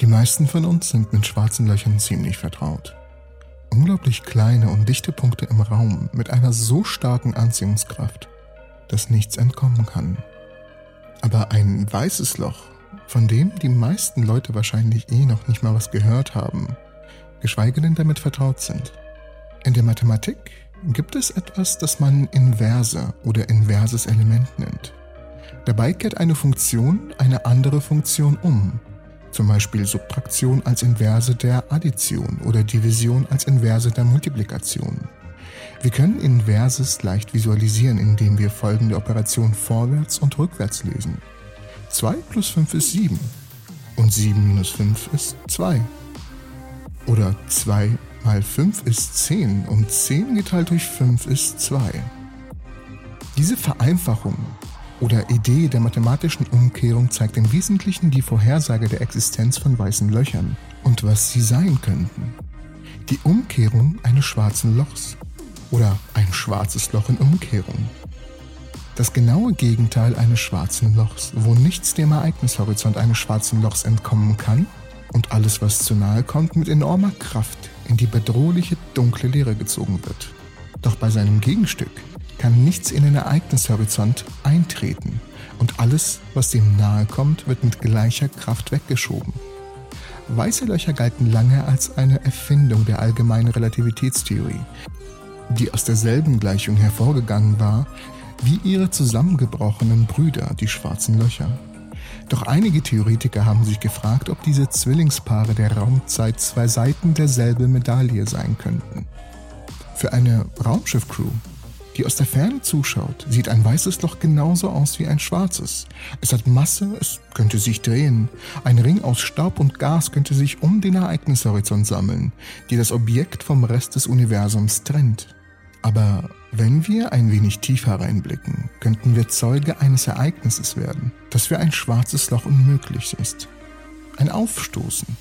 Die meisten von uns sind mit schwarzen Löchern ziemlich vertraut. Unglaublich kleine und dichte Punkte im Raum mit einer so starken Anziehungskraft, dass nichts entkommen kann. Aber ein weißes Loch, von dem die meisten Leute wahrscheinlich eh noch nicht mal was gehört haben, geschweige denn damit vertraut sind. In der Mathematik gibt es etwas, das man Inverse oder inverses Element nennt. Dabei kehrt eine Funktion eine andere Funktion um zum Beispiel Subtraktion als Inverse der Addition oder Division als Inverse der Multiplikation. Wir können Inverses leicht visualisieren, indem wir folgende Operation vorwärts und rückwärts lesen. 2 plus 5 ist 7 und 7 minus 5 ist 2. Oder 2 mal 5 ist 10 und 10 geteilt durch 5 ist 2. Diese Vereinfachung oder Idee der mathematischen Umkehrung zeigt im Wesentlichen die Vorhersage der Existenz von weißen Löchern und was sie sein könnten. Die Umkehrung eines schwarzen Lochs oder ein schwarzes Loch in Umkehrung. Das genaue Gegenteil eines schwarzen Lochs, wo nichts dem Ereignishorizont eines schwarzen Lochs entkommen kann und alles, was zu nahe kommt, mit enormer Kraft in die bedrohliche dunkle Leere gezogen wird. Doch bei seinem Gegenstück kann nichts in den Ereignishorizont eintreten und alles, was dem nahe kommt, wird mit gleicher Kraft weggeschoben. Weiße Löcher galten lange als eine Erfindung der allgemeinen Relativitätstheorie, die aus derselben Gleichung hervorgegangen war wie ihre zusammengebrochenen Brüder, die schwarzen Löcher. Doch einige Theoretiker haben sich gefragt, ob diese Zwillingspaare der Raumzeit zwei Seiten derselben Medaille sein könnten. Für eine Raumschiffcrew die aus der Ferne zuschaut, sieht ein weißes Loch genauso aus wie ein schwarzes. Es hat Masse, es könnte sich drehen. Ein Ring aus Staub und Gas könnte sich um den Ereignishorizont sammeln, die das Objekt vom Rest des Universums trennt. Aber wenn wir ein wenig tiefer reinblicken, könnten wir Zeuge eines Ereignisses werden, das für ein schwarzes Loch unmöglich ist. Ein Aufstoßen,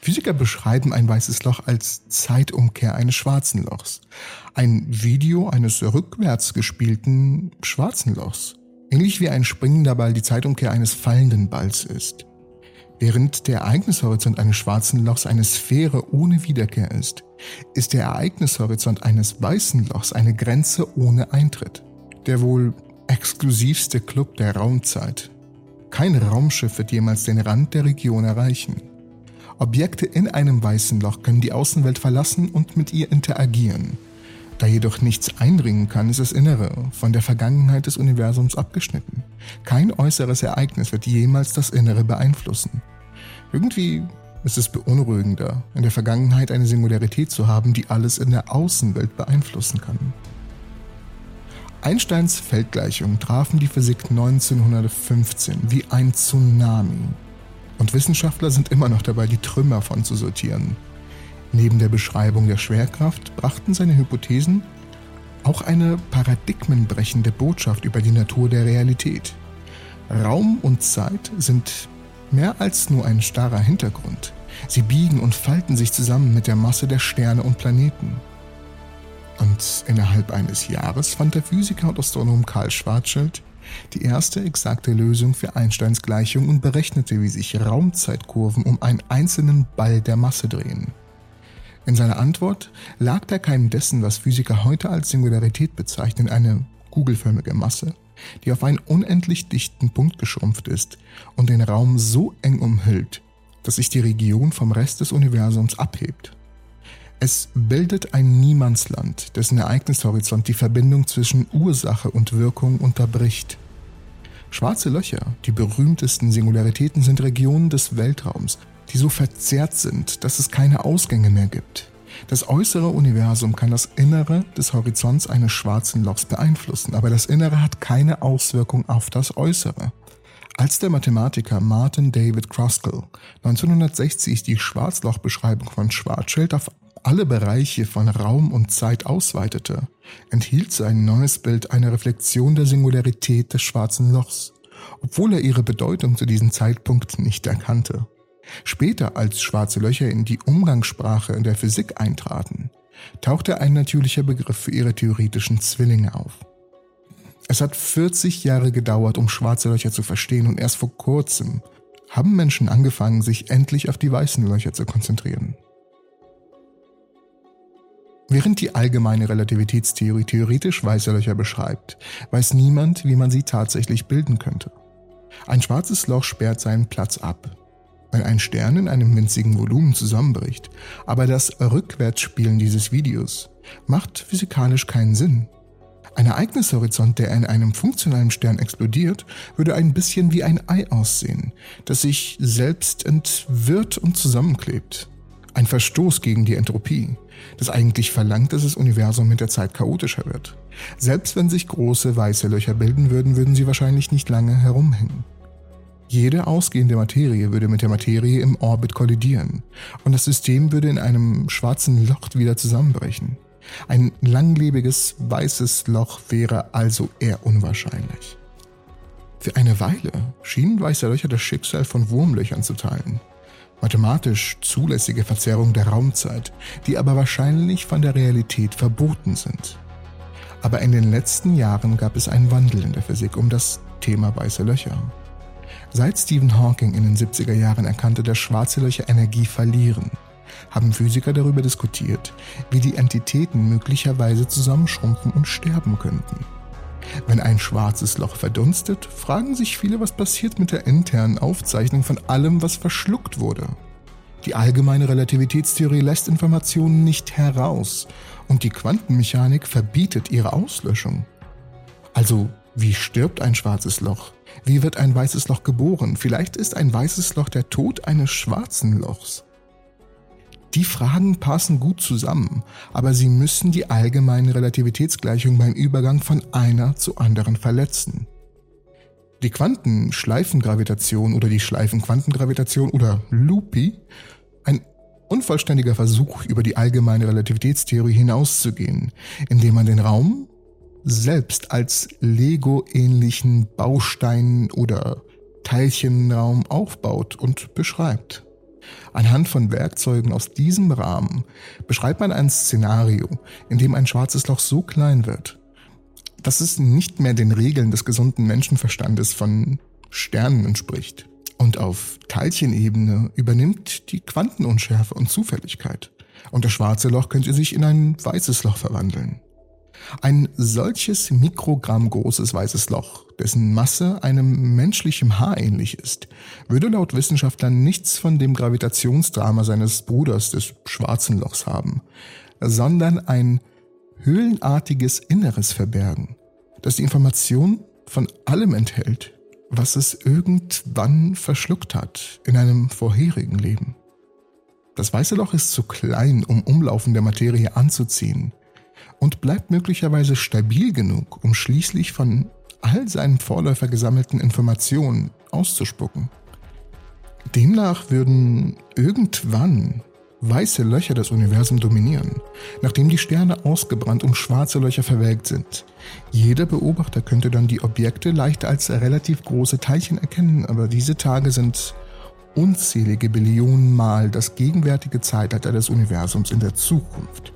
Physiker beschreiben ein weißes Loch als Zeitumkehr eines schwarzen Lochs. Ein Video eines rückwärts gespielten schwarzen Lochs. Ähnlich wie ein springender Ball die Zeitumkehr eines fallenden Balls ist. Während der Ereignishorizont eines schwarzen Lochs eine Sphäre ohne Wiederkehr ist, ist der Ereignishorizont eines weißen Lochs eine Grenze ohne Eintritt. Der wohl exklusivste Club der Raumzeit. Kein Raumschiff wird jemals den Rand der Region erreichen. Objekte in einem weißen Loch können die Außenwelt verlassen und mit ihr interagieren. Da jedoch nichts eindringen kann, ist das Innere von der Vergangenheit des Universums abgeschnitten. Kein äußeres Ereignis wird jemals das Innere beeinflussen. Irgendwie ist es beunruhigender, in der Vergangenheit eine Singularität zu haben, die alles in der Außenwelt beeinflussen kann. Einsteins Feldgleichungen trafen die Physik 1915 wie ein Tsunami und Wissenschaftler sind immer noch dabei, die Trümmer von zu sortieren. Neben der Beschreibung der Schwerkraft brachten seine Hypothesen auch eine paradigmenbrechende Botschaft über die Natur der Realität. Raum und Zeit sind mehr als nur ein starrer Hintergrund. Sie biegen und falten sich zusammen mit der Masse der Sterne und Planeten. Und innerhalb eines Jahres fand der Physiker und Astronom Karl Schwarzschild die erste exakte Lösung für Einsteins Gleichung und berechnete, wie sich Raumzeitkurven um einen einzelnen Ball der Masse drehen. In seiner Antwort lag der Keim dessen, was Physiker heute als Singularität bezeichnen, eine kugelförmige Masse, die auf einen unendlich dichten Punkt geschrumpft ist und den Raum so eng umhüllt, dass sich die Region vom Rest des Universums abhebt. Es bildet ein Niemandsland, dessen Ereignishorizont die Verbindung zwischen Ursache und Wirkung unterbricht. Schwarze Löcher, die berühmtesten Singularitäten, sind Regionen des Weltraums, die so verzerrt sind, dass es keine Ausgänge mehr gibt. Das äußere Universum kann das Innere des Horizonts eines schwarzen Lochs beeinflussen, aber das Innere hat keine Auswirkung auf das Äußere. Als der Mathematiker Martin David Kruskal 1960 die Schwarzlochbeschreibung von Schwarzschild auf alle Bereiche von Raum und Zeit ausweitete, enthielt sein neues Bild eine Reflexion der Singularität des schwarzen Lochs, obwohl er ihre Bedeutung zu diesem Zeitpunkt nicht erkannte. Später, als schwarze Löcher in die Umgangssprache in der Physik eintraten, tauchte ein natürlicher Begriff für ihre theoretischen Zwillinge auf. Es hat 40 Jahre gedauert, um schwarze Löcher zu verstehen und erst vor kurzem haben Menschen angefangen, sich endlich auf die weißen Löcher zu konzentrieren. Während die allgemeine Relativitätstheorie theoretisch weiße Löcher beschreibt, weiß niemand, wie man sie tatsächlich bilden könnte. Ein schwarzes Loch sperrt seinen Platz ab. Wenn ein Stern in einem winzigen Volumen zusammenbricht, aber das Rückwärtsspielen dieses Videos macht physikalisch keinen Sinn. Ein Ereignishorizont, der in einem funktionalen Stern explodiert, würde ein bisschen wie ein Ei aussehen, das sich selbst entwirrt und zusammenklebt. Ein Verstoß gegen die Entropie, das eigentlich verlangt, dass das Universum mit der Zeit chaotischer wird. Selbst wenn sich große weiße Löcher bilden würden, würden sie wahrscheinlich nicht lange herumhängen. Jede ausgehende Materie würde mit der Materie im Orbit kollidieren und das System würde in einem schwarzen Loch wieder zusammenbrechen. Ein langlebiges weißes Loch wäre also eher unwahrscheinlich. Für eine Weile schienen weiße Löcher das Schicksal von Wurmlöchern zu teilen mathematisch zulässige Verzerrung der Raumzeit, die aber wahrscheinlich von der Realität verboten sind. Aber in den letzten Jahren gab es einen Wandel in der Physik um das Thema weiße Löcher. Seit Stephen Hawking in den 70er Jahren erkannte, dass schwarze Löcher Energie verlieren, haben Physiker darüber diskutiert, wie die Entitäten möglicherweise zusammenschrumpfen und sterben könnten. Wenn ein schwarzes Loch verdunstet, fragen sich viele, was passiert mit der internen Aufzeichnung von allem, was verschluckt wurde. Die allgemeine Relativitätstheorie lässt Informationen nicht heraus und die Quantenmechanik verbietet ihre Auslöschung. Also, wie stirbt ein schwarzes Loch? Wie wird ein weißes Loch geboren? Vielleicht ist ein weißes Loch der Tod eines schwarzen Lochs. Die Fragen passen gut zusammen, aber sie müssen die allgemeine Relativitätsgleichung beim Übergang von einer zu anderen verletzen. Die Quantenschleifengravitation oder die Schleifenquantengravitation oder Loopy, ein unvollständiger Versuch, über die allgemeine Relativitätstheorie hinauszugehen, indem man den Raum selbst als Lego-ähnlichen Baustein oder Teilchenraum aufbaut und beschreibt. Anhand von Werkzeugen aus diesem Rahmen beschreibt man ein Szenario, in dem ein schwarzes Loch so klein wird, dass es nicht mehr den Regeln des gesunden Menschenverstandes von Sternen entspricht. Und auf Teilchenebene übernimmt die Quantenunschärfe und Zufälligkeit. Und das schwarze Loch könnte sich in ein weißes Loch verwandeln. Ein solches Mikrogramm großes weißes Loch, dessen Masse einem menschlichen Haar ähnlich ist, würde laut Wissenschaftlern nichts von dem Gravitationsdrama seines Bruders des schwarzen Lochs haben, sondern ein höhlenartiges Inneres verbergen, das die Information von allem enthält, was es irgendwann verschluckt hat in einem vorherigen Leben. Das weiße Loch ist zu klein, um umlaufende Materie anzuziehen, und bleibt möglicherweise stabil genug, um schließlich von all seinen Vorläufer gesammelten Informationen auszuspucken. Demnach würden irgendwann weiße Löcher das Universum dominieren, nachdem die Sterne ausgebrannt und schwarze Löcher verwelkt sind. Jeder Beobachter könnte dann die Objekte leicht als relativ große Teilchen erkennen, aber diese Tage sind unzählige Billionen Mal das gegenwärtige Zeitalter des Universums in der Zukunft.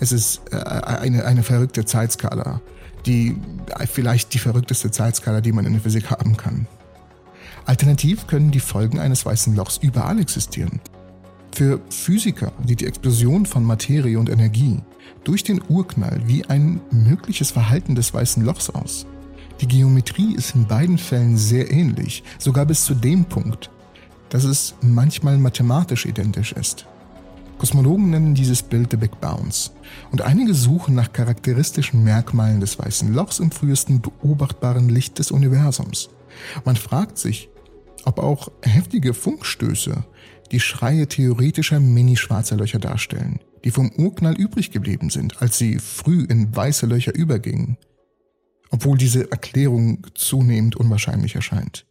Es ist äh, eine, eine verrückte Zeitskala, die vielleicht die verrückteste Zeitskala, die man in der Physik haben kann. Alternativ können die Folgen eines weißen Lochs überall existieren. Für Physiker sieht die Explosion von Materie und Energie durch den Urknall wie ein mögliches Verhalten des weißen Lochs aus. Die Geometrie ist in beiden Fällen sehr ähnlich, sogar bis zu dem Punkt, dass es manchmal mathematisch identisch ist. Kosmologen nennen dieses Bild The Big Bounce und einige suchen nach charakteristischen Merkmalen des weißen Lochs im frühesten beobachtbaren Licht des Universums. Man fragt sich, ob auch heftige Funkstöße die Schreie theoretischer mini-schwarzer Löcher darstellen, die vom Urknall übrig geblieben sind, als sie früh in weiße Löcher übergingen, obwohl diese Erklärung zunehmend unwahrscheinlich erscheint.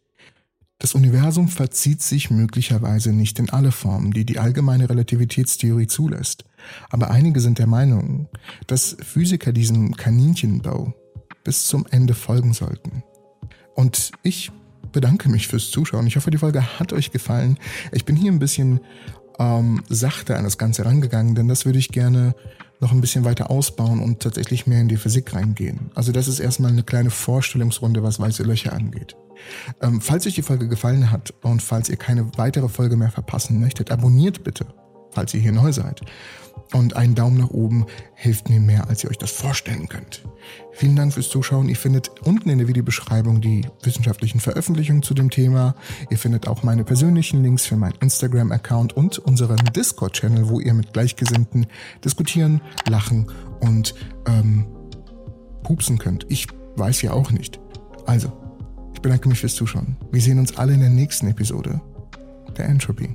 Das Universum verzieht sich möglicherweise nicht in alle Formen, die die allgemeine Relativitätstheorie zulässt. Aber einige sind der Meinung, dass Physiker diesem Kaninchenbau bis zum Ende folgen sollten. Und ich bedanke mich fürs Zuschauen. Ich hoffe, die Folge hat euch gefallen. Ich bin hier ein bisschen ähm, sachte an das Ganze rangegangen, denn das würde ich gerne noch ein bisschen weiter ausbauen und tatsächlich mehr in die Physik reingehen. Also das ist erstmal eine kleine Vorstellungsrunde, was weiße Löcher angeht. Ähm, falls euch die Folge gefallen hat und falls ihr keine weitere Folge mehr verpassen möchtet, abonniert bitte, falls ihr hier neu seid. Und ein Daumen nach oben hilft mir mehr, als ihr euch das vorstellen könnt. Vielen Dank fürs Zuschauen. Ihr findet unten in der Videobeschreibung die wissenschaftlichen Veröffentlichungen zu dem Thema. Ihr findet auch meine persönlichen Links für meinen Instagram-Account und unseren Discord-Channel, wo ihr mit Gleichgesinnten diskutieren, lachen und ähm, pupsen könnt. Ich weiß ja auch nicht. Also, bedanke mich fürs Zuschauen. Wir sehen uns alle in der nächsten Episode der Entropy.